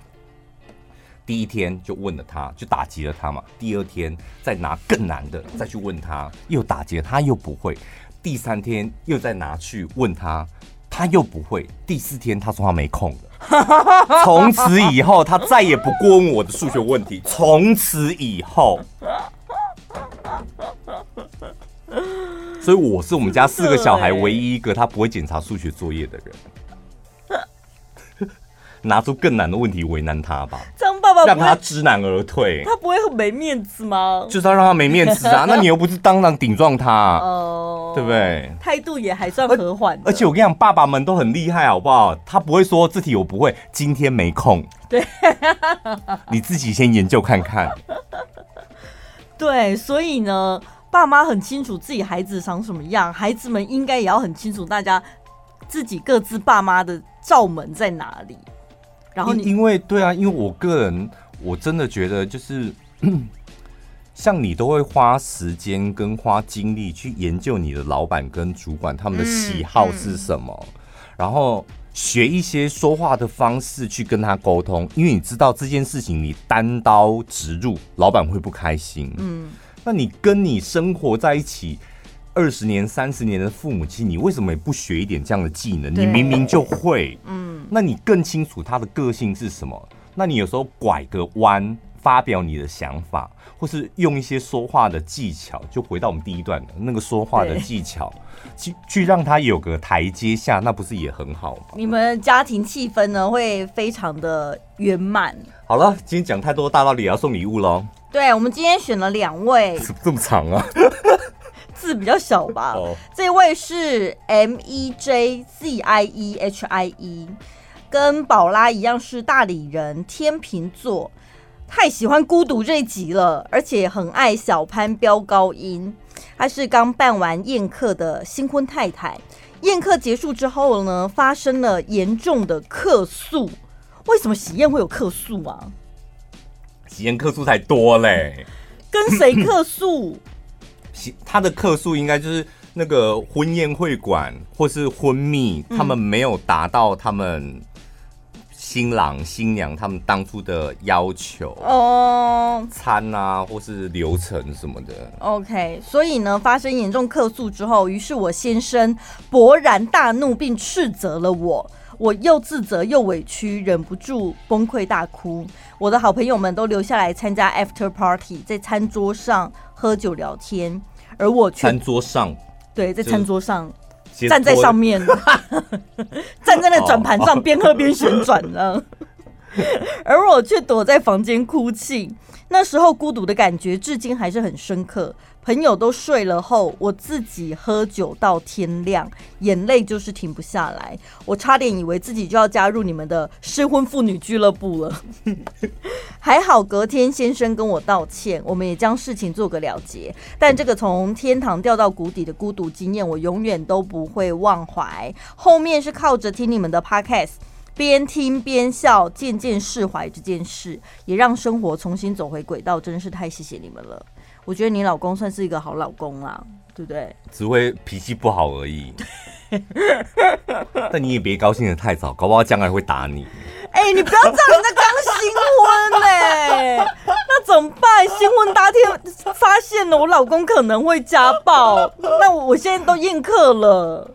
第一天就问了他，就打击了他嘛。第二天再拿更难的再去问他，又打击了他，又不会。第三天又再拿去问他，他又不会。第四天他说他没空了。从此以后他再也不过问我的数学问题。从此以后，所以我是我们家四个小孩唯一一个他不会检查数学作业的人。拿出更难的问题为难他吧，这样爸爸让他知难而退。他不会很没面子吗？就是要让他没面子啊！那你又不是当场顶撞他，哦，对不对？态度也还算和缓。而且我跟你讲，爸爸们都很厉害，好不好？他不会说这题我不会，今天没空。对，你自己先研究看看。对，所以呢，爸妈很清楚自己孩子长什么样，孩子们应该也要很清楚大家自己各自爸妈的罩门在哪里。然后你因为对啊，因为我个人我真的觉得就是，像你都会花时间跟花精力去研究你的老板跟主管他们的喜好是什么，嗯嗯、然后学一些说话的方式去跟他沟通，因为你知道这件事情你单刀直入，老板会不开心。嗯，那你跟你生活在一起。二十年、三十年的父母亲，你为什么也不学一点这样的技能？你明明就会，嗯，那你更清楚他的个性是什么？那你有时候拐个弯，发表你的想法，或是用一些说话的技巧，就回到我们第一段的那个说话的技巧，去去让他有个台阶下，那不是也很好吗？你们家庭气氛呢，会非常的圆满。好了，今天讲太多大道理，要送礼物喽。对，我们今天选了两位，怎么这么长啊？字比较小吧。Oh. 这位是 M E J Z I E H I E，跟宝拉一样是大理人，天秤座，太喜欢孤独这一集了，而且很爱小潘飙高音。他是刚办完宴客的新婚太太，宴客结束之后呢，发生了严重的客诉。为什么喜宴会有客诉啊？喜宴客诉才多嘞，跟谁客诉？他的客诉应该就是那个婚宴会馆或是婚蜜，他们没有达到他们新郎新娘他们当初的要求哦，餐啊或是流程什么的。OK，所以呢，发生严重客诉之后，于是我先生勃然大怒，并斥责了我，我又自责又委屈，忍不住崩溃大哭。我的好朋友们都留下来参加 After Party，在餐桌上喝酒聊天。而我却餐桌上，对，在餐桌上站在上面，站在那转盘上边喝边旋转呢。而我却躲在房间哭泣。那时候孤独的感觉至今还是很深刻。朋友都睡了后，我自己喝酒到天亮，眼泪就是停不下来。我差点以为自己就要加入你们的失婚妇女俱乐部了。还好隔天先生跟我道歉，我们也将事情做个了结。但这个从天堂掉到谷底的孤独经验，我永远都不会忘怀。后面是靠着听你们的 podcast，边听边笑，渐渐释怀这件事，也让生活重新走回轨道。真是太谢谢你们了。我觉得你老公算是一个好老公啦，对不对？只会脾气不好而已。但你也别高兴的太早，搞不好将来会打你。哎、欸，你不要这样，人家刚新婚呢、欸，那怎么办？新婚当天发现了我老公可能会家暴，那我现在都宴客了。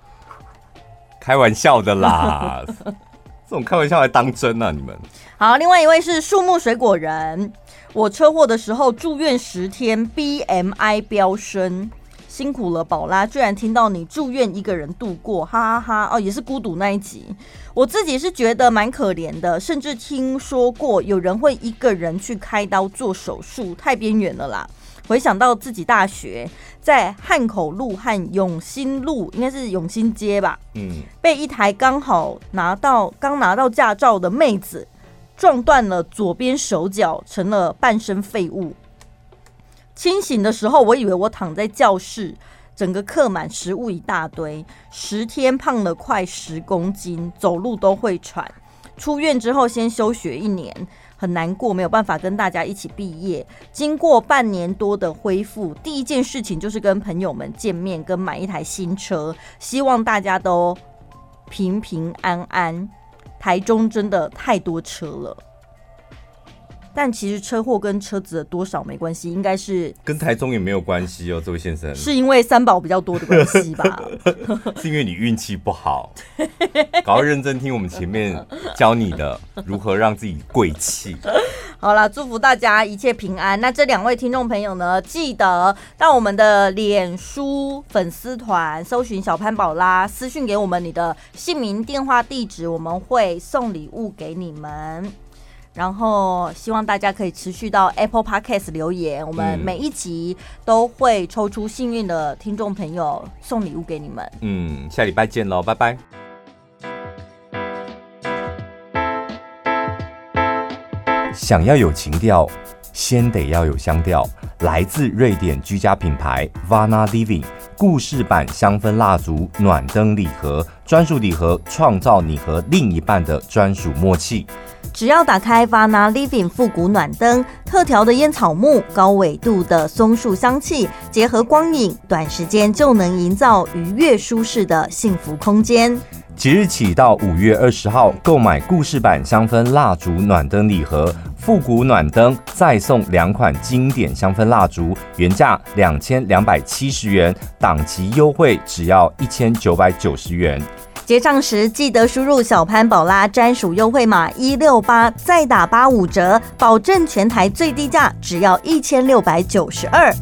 开玩笑的啦，这种开玩笑还当真啊？你们好，另外一位是树木水果人。我车祸的时候住院十天，BMI 飙升，辛苦了宝拉，居然听到你住院一个人度过，哈哈哈！哦，也是孤独那一集，我自己是觉得蛮可怜的，甚至听说过有人会一个人去开刀做手术，太边缘了啦。回想到自己大学在汉口路和永兴路，应该是永兴街吧，嗯，被一台刚好拿到刚拿到驾照的妹子。撞断了左边手脚，成了半身废物。清醒的时候，我以为我躺在教室，整个课满食物一大堆，十天胖了快十公斤，走路都会喘。出院之后，先休学一年，很难过，没有办法跟大家一起毕业。经过半年多的恢复，第一件事情就是跟朋友们见面，跟买一台新车，希望大家都平平安安。台中真的太多车了，但其实车祸跟车子的多少没关系，应该是跟台中也没有关系哦，这位先生。是因为三宝比较多的关系吧？是因为你运气不好。赶快认真听我们前面教你的如何让自己贵气。好啦，祝福大家一切平安。那这两位听众朋友呢，记得到我们的脸书粉丝团搜寻小潘宝拉，私讯给我们你的姓名、电话、地址，我们会送礼物给你们。然后希望大家可以持续到 Apple Podcast 留言，我们每一集都会抽出幸运的听众朋友送礼物给你们。嗯，下礼拜见喽，拜拜。想要有情调，先得要有香调。来自瑞典居家品牌 Vana Living 故事版香氛蜡烛暖灯礼盒，专属礼盒，创造你和另一半的专属默契。只要打开 Vana Living 复古暖灯，特调的烟草木、高纬度的松树香气，结合光影，短时间就能营造愉悦舒适的幸福空间。即日起到五月二十号，购买故事版香氛蜡烛暖灯礼盒、复古暖灯，再送两款经典香氛蜡烛，原价两千两百七十元，档期优惠只要一千九百九十元。结账时记得输入小潘宝拉专属优惠码一六八，再打八五折，保证全台最低价，只要一千六百九十二。